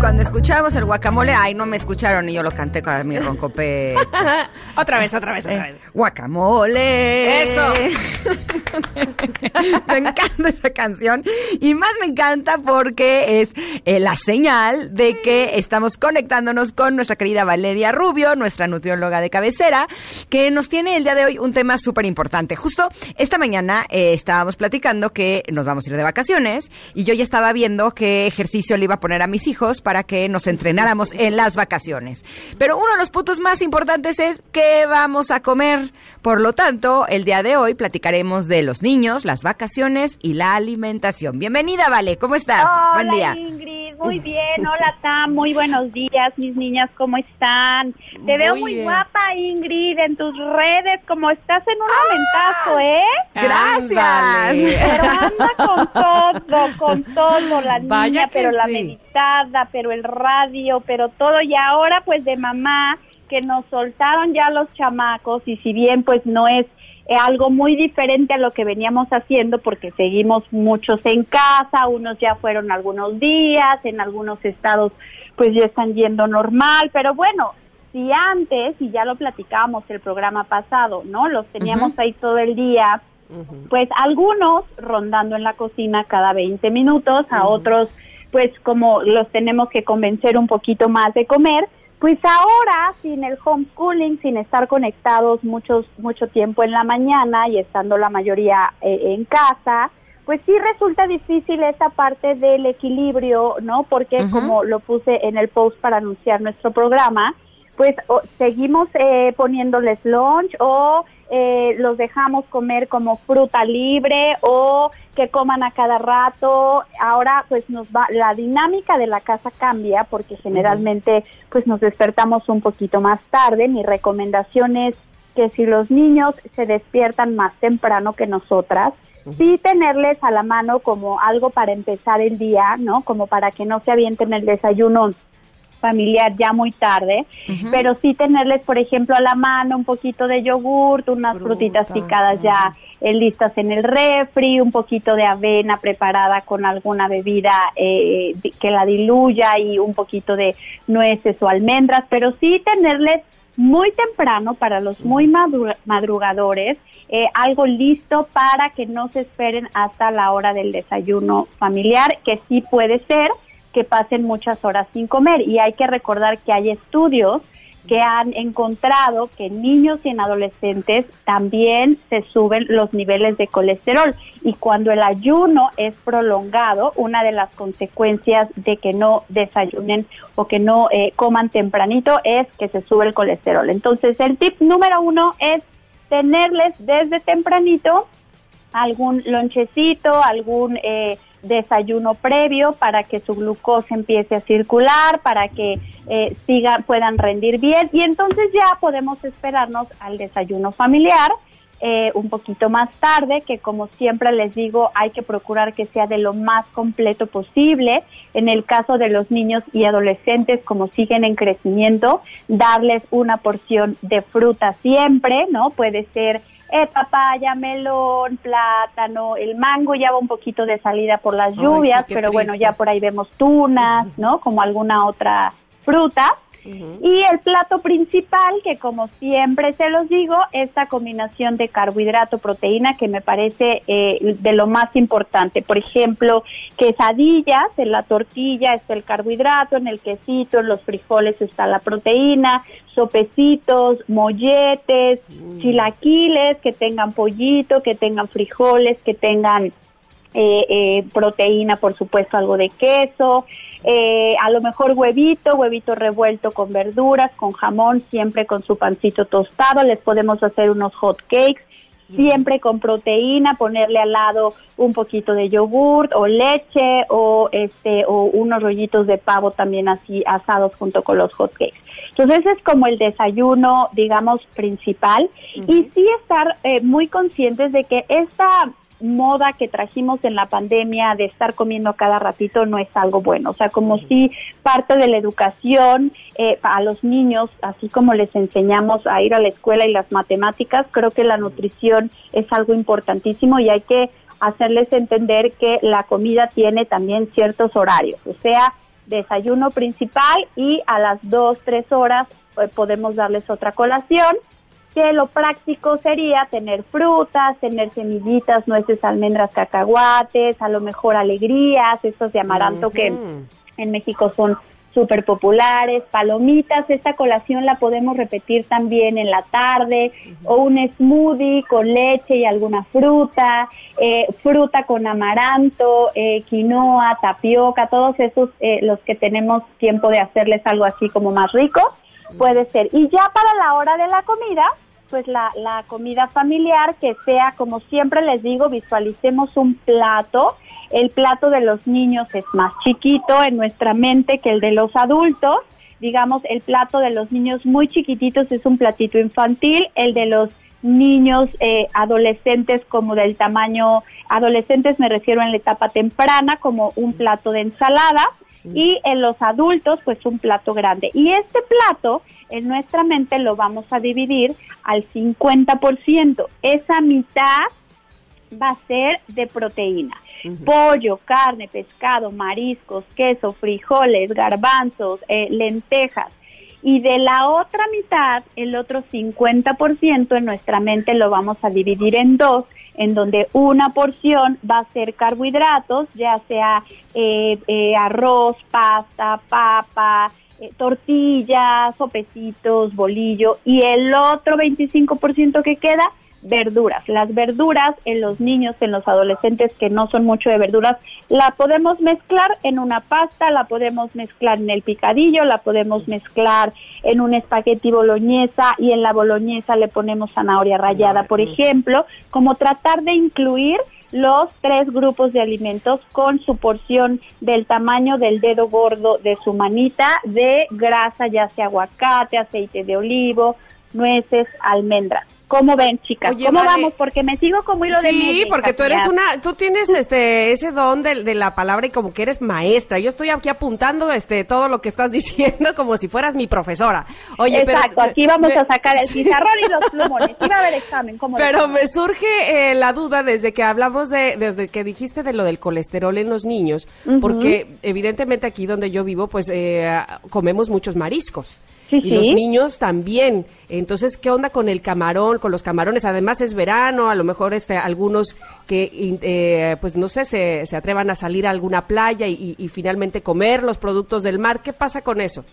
cuando escuchamos el guacamole, ay, no me escucharon y yo lo canté con mi ronco pecho. otra vez, otra vez, otra Eh, vez. guacamole. Eso. me encanta esa canción y más me encanta porque es eh, la señal de que estamos conectándonos con nuestra querida Valeria Rubio, nuestra nutrióloga de cabecera, que nos tiene el día de hoy un tema súper importante. Justo esta mañana eh, estábamos platicando que nos vamos a ir de vacaciones y yo ya estaba viendo qué ejercicio le iba a poner a mis hijos para que nos entrenáramos en las vacaciones. Pero uno de los puntos más importantes es qué vamos a comer. Por lo tanto, el día de hoy platicaremos de los niños, las vacaciones y la alimentación. Bienvenida, Vale, ¿cómo estás? Hola, Buen día. Ingrid, muy bien. Hola, Tam, muy buenos días, mis niñas, ¿cómo están? Te veo Muy bien. guapa, Ingrid, en tus redes, como estás en un aumentazo, ¿eh? Gracias. Pero anda con todo, con todo, la niña, Vaya pero la meditada, pero el radio, pero todo. Y ahora, pues, de mamá, que nos soltaron ya los chamacos, y si bien, pues, no es algo muy diferente a lo que veníamos haciendo porque seguimos muchos en casa, unos ya fueron algunos días, en algunos estados pues ya están yendo normal, pero bueno, si antes, y ya lo platicábamos el programa pasado, ¿no? Los teníamos ahí todo el día, pues algunos rondando en la cocina cada 20 minutos, a otros pues como los tenemos que convencer un poquito más de comer, pues ahora sin el homeschooling, sin estar conectados muchos mucho tiempo en la mañana y estando la mayoría eh, en casa, pues sí resulta difícil esa parte del equilibrio, ¿no? Porque como lo puse en el post para anunciar nuestro programa, pues o- seguimos eh, poniéndoles lunch o eh, los dejamos comer como fruta libre o que coman a cada rato. Ahora pues nos va la dinámica de la casa cambia porque generalmente pues nos despertamos un poquito más tarde. Mi recomendación es que si los niños se despiertan más temprano que nosotras, sí tenerles a la mano como algo para empezar el día, ¿no? Como para que no se avienten el desayuno familiar ya muy tarde, pero sí tenerles, por ejemplo, a la mano un poquito de yogurt, unas Fruta, frutitas picadas ya eh, listas en el refri, un poquito de avena preparada con alguna bebida eh, que la diluya y un poquito de nueces o almendras, pero sí tenerles muy temprano para los muy madru- madrugadores, eh, algo listo para que no se esperen hasta la hora del desayuno familiar, que sí puede ser que pasen muchas horas sin comer. Y hay que recordar que hay estudios que han encontrado que en niños y en adolescentes también se suben los niveles de colesterol y cuando el ayuno es prolongado, una de las consecuencias de que no desayunen o que no eh, coman tempranito es que se sube el colesterol. Entonces el tip número uno es tenerles desde tempranito algún lonchecito, algún eh, desayuno previo para que su glucosa empiece a circular, para que eh, sigan, puedan rendir bien y entonces ya podemos esperarnos al desayuno familiar eh, un poquito más tarde, que como siempre les digo, hay que procurar que sea de lo más completo posible. En el caso de los niños y adolescentes, como siguen en crecimiento, darles una porción de fruta siempre, ¿no? Puede ser eh, papaya, melón, plátano, el mango ya va un poquito de salida por las Ay, lluvias, sí, pero bueno, ya por ahí vemos tunas, ¿no? Como alguna otra fruta. Y el plato principal, que como siempre se los digo, esta combinación de carbohidrato, proteína, que me parece eh, de lo más importante. Por ejemplo, quesadillas, en la tortilla está el carbohidrato, en el quesito, en los frijoles está la proteína, sopecitos, molletes, chilaquiles, que tengan pollito, que tengan frijoles, que tengan eh, eh, proteína, por supuesto, algo de queso, eh, a lo mejor huevito, huevito revuelto con verduras, con jamón, siempre con su pancito tostado. Les podemos hacer unos hot cakes, siempre con proteína, ponerle al lado un poquito de yogurt o leche o este o unos rollitos de pavo también así asados junto con los hot cakes. Entonces ese es como el desayuno, digamos, principal y sí estar eh, muy conscientes de que esta moda que trajimos en la pandemia de estar comiendo cada ratito no es algo bueno. O sea, como si parte de la educación eh, a los niños, así como les enseñamos a ir a la escuela y las matemáticas, creo que la nutrición es algo importantísimo y hay que hacerles entender que la comida tiene también ciertos horarios, o sea, desayuno principal y a las dos, tres horas eh, podemos darles otra colación que lo práctico sería tener frutas, tener semillitas, nueces, almendras, cacahuates, a lo mejor alegrías, estos de amaranto que en México son súper populares, palomitas, esta colación la podemos repetir también en la tarde, o un smoothie con leche y alguna fruta, eh, fruta con amaranto, eh, quinoa, tapioca, todos esos eh, los que tenemos tiempo de hacerles algo así como más rico, puede ser. Y ya para la hora de la comida, pues la, la comida familiar, que sea, como siempre les digo, visualicemos un plato. El plato de los niños es más chiquito en nuestra mente que el de los adultos. Digamos, el plato de los niños muy chiquititos es un platito infantil, el de los niños eh, adolescentes como del tamaño, adolescentes me refiero en la etapa temprana, como un plato de ensalada y en los adultos pues un plato grande. Y este plato en nuestra mente lo vamos a dividir al 50%. Esa mitad va a ser de proteína. Pollo, carne, pescado, mariscos, queso, frijoles, garbanzos, eh, lentejas. Y de la otra mitad, el otro 50% en nuestra mente lo vamos a dividir en dos, en donde una porción va a ser carbohidratos, ya sea eh, eh, arroz, pasta, papa, eh, tortillas, sopecitos, bolillo, y el otro 25% que queda verduras. Las verduras en los niños, en los adolescentes que no son mucho de verduras, la podemos mezclar en una pasta, la podemos mezclar en el picadillo, la podemos mezclar en un espagueti boloñesa y en la boloñesa le ponemos zanahoria rallada, por ejemplo, como tratar de incluir los tres grupos de alimentos con su porción del tamaño del dedo gordo de su manita de grasa, ya sea aguacate, aceite de olivo, nueces, almendras. ¿Cómo ven, chicas? ¿Cómo vamos? Porque me sigo como hilo de Sí, porque tú eres una, tú tienes este ese don de, de, la palabra y como que eres maestra. Yo estoy aquí apuntando este todo lo que estás diciendo como si fueras mi profesora. Oye, Exacto, aquí vamos a sacar el pizarrón y los plumones. Iba a haber examen, ¿cómo Pero me surge eh, la duda desde que hablamos de, desde que dijiste de lo del colesterol en los niños, porque evidentemente aquí donde yo vivo, pues eh, comemos muchos mariscos y los niños también. Entonces, ¿qué onda con el camarón, con los camarones? Además es verano, a lo mejor este, algunos que, eh, pues no sé, se, se, atrevan a salir a alguna playa y, y, finalmente comer los productos del mar. ¿Qué pasa con eso?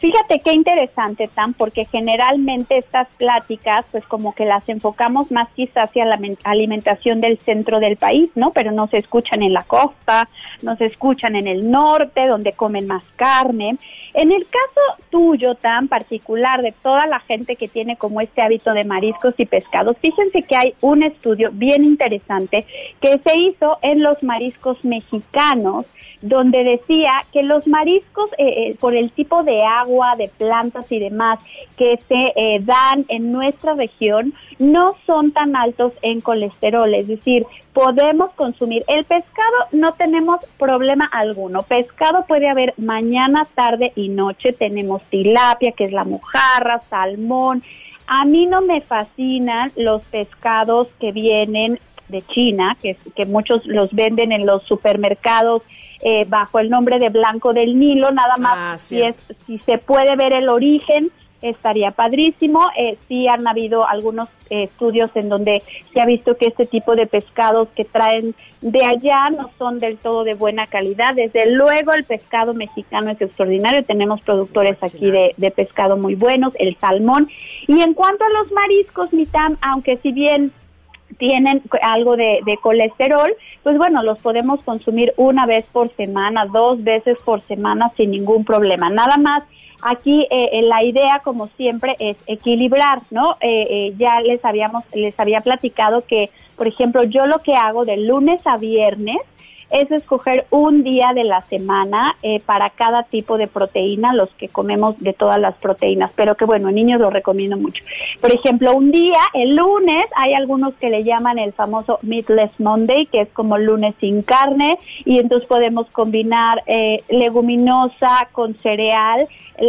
Fíjate qué interesante, Tan, porque generalmente estas pláticas, pues como que las enfocamos más quizás hacia la alimentación del centro del país, ¿no? Pero no se escuchan en la costa, no se escuchan en el norte, donde comen más carne. En el caso tuyo tan particular de toda la gente que tiene como este hábito de mariscos y pescados, fíjense que hay un estudio bien interesante que se hizo en los mariscos mexicanos, donde decía que los mariscos, eh, eh, por el tipo de agua, de plantas y demás que se eh, dan en nuestra región, no son tan altos en colesterol, es decir, podemos consumir. El pescado no tenemos problema alguno. Pescado puede haber mañana, tarde y noche. Tenemos tilapia, que es la mojarra, salmón. A mí no me fascinan los pescados que vienen de China, que, que muchos los venden en los supermercados eh, bajo el nombre de Blanco del Nilo, nada más ah, si, es, si se puede ver el origen estaría padrísimo. Eh, sí han habido algunos eh, estudios en donde se ha visto que este tipo de pescados que traen de allá no son del todo de buena calidad. Desde luego el pescado mexicano es extraordinario. Tenemos productores aquí de, de pescado muy buenos, el salmón. Y en cuanto a los mariscos, Mitam, aunque si bien tienen algo de, colesterol, pues bueno, los podemos consumir una vez por semana, dos veces por semana sin ningún problema. Nada más Aquí eh, eh, la idea, como siempre, es equilibrar, ¿no? Eh, ya les habíamos, les había platicado que, por ejemplo, yo lo que hago de lunes a viernes es escoger un día de la semana eh, para cada tipo de proteína, los que comemos de todas las proteínas, pero que bueno, en niños lo recomiendo mucho. Por ejemplo, un día, el lunes, hay algunos que le llaman el famoso Meatless Monday, que es como lunes sin carne, y entonces podemos combinar eh, leguminosa con cereal,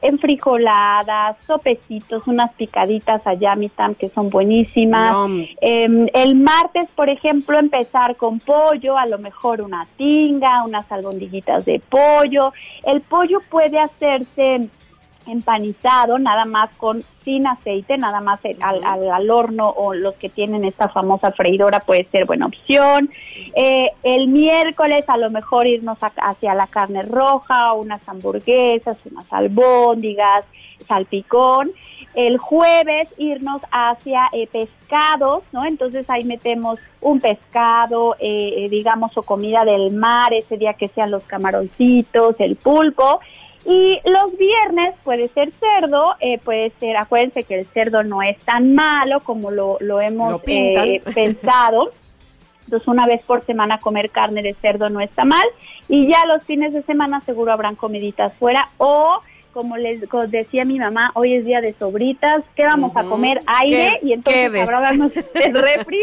enfrijoladas, sopecitos, unas picaditas allá, tam que son buenísimas. Em, el martes, por ejemplo, empezar con pollo, a lo mejor una tinga, unas albondiguitas de pollo. El pollo puede hacerse empanizado, nada más con sin aceite, nada más al, al, horno o los que tienen esta famosa freidora puede ser buena opción. Eh, el miércoles a lo mejor irnos hacia la carne roja, unas hamburguesas, unas albóndigas, salpicón. El jueves irnos hacia eh, pescados, ¿no? Entonces ahí metemos un pescado, eh, digamos, o comida del mar, ese día que sean los camaroncitos, el pulpo y los viernes puede ser cerdo, eh, puede ser, acuérdense que el cerdo no es tan malo como lo, lo hemos eh, pensado. Entonces una vez por semana comer carne de cerdo no está mal. Y ya los fines de semana seguro habrán comiditas fuera o como les decía mi mamá, hoy es día de sobritas, ¿qué vamos a comer? Aire y entonces habrá el refri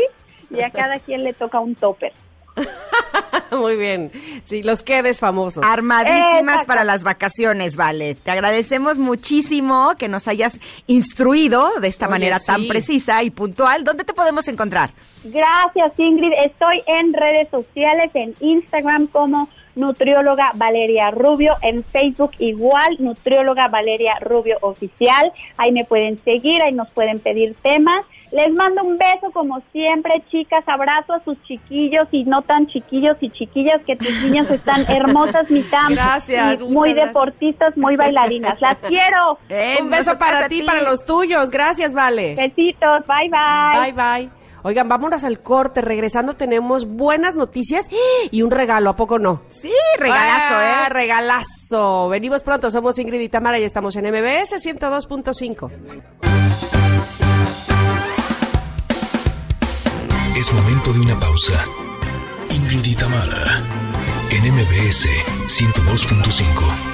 y a cada quien le toca un topper. Muy bien. Sí, los quedes famosos. Armadísimas para las vacaciones, vale. Te agradecemos muchísimo que nos hayas instruido de esta manera tan precisa y puntual. ¿Dónde te podemos encontrar? Gracias, Ingrid. Estoy en redes sociales, en Instagram como nutrióloga Valeria Rubio, en Facebook igual, nutrióloga Valeria Rubio Oficial. Ahí me pueden seguir, ahí nos pueden pedir temas. Les mando un beso como siempre, chicas. Abrazo a sus chiquillos y no tan chiquillos y chiquillas, que tus niñas están hermosas, mitad. Gracias. muy deportistas, muy bailarinas. Las quiero. un beso para ti, para los tuyos. Gracias, Vale. Besitos. Bye, bye. Bye, bye. Oigan, vámonos al corte. Regresando tenemos buenas noticias y un regalo, ¿a poco no? Sí, regalazo, ah, ¿eh? Regalazo. Venimos pronto, somos Ingrid y Tamara y estamos en MBS 102.5. Es momento de una pausa. Ingrid y Tamara, en MBS 102.5.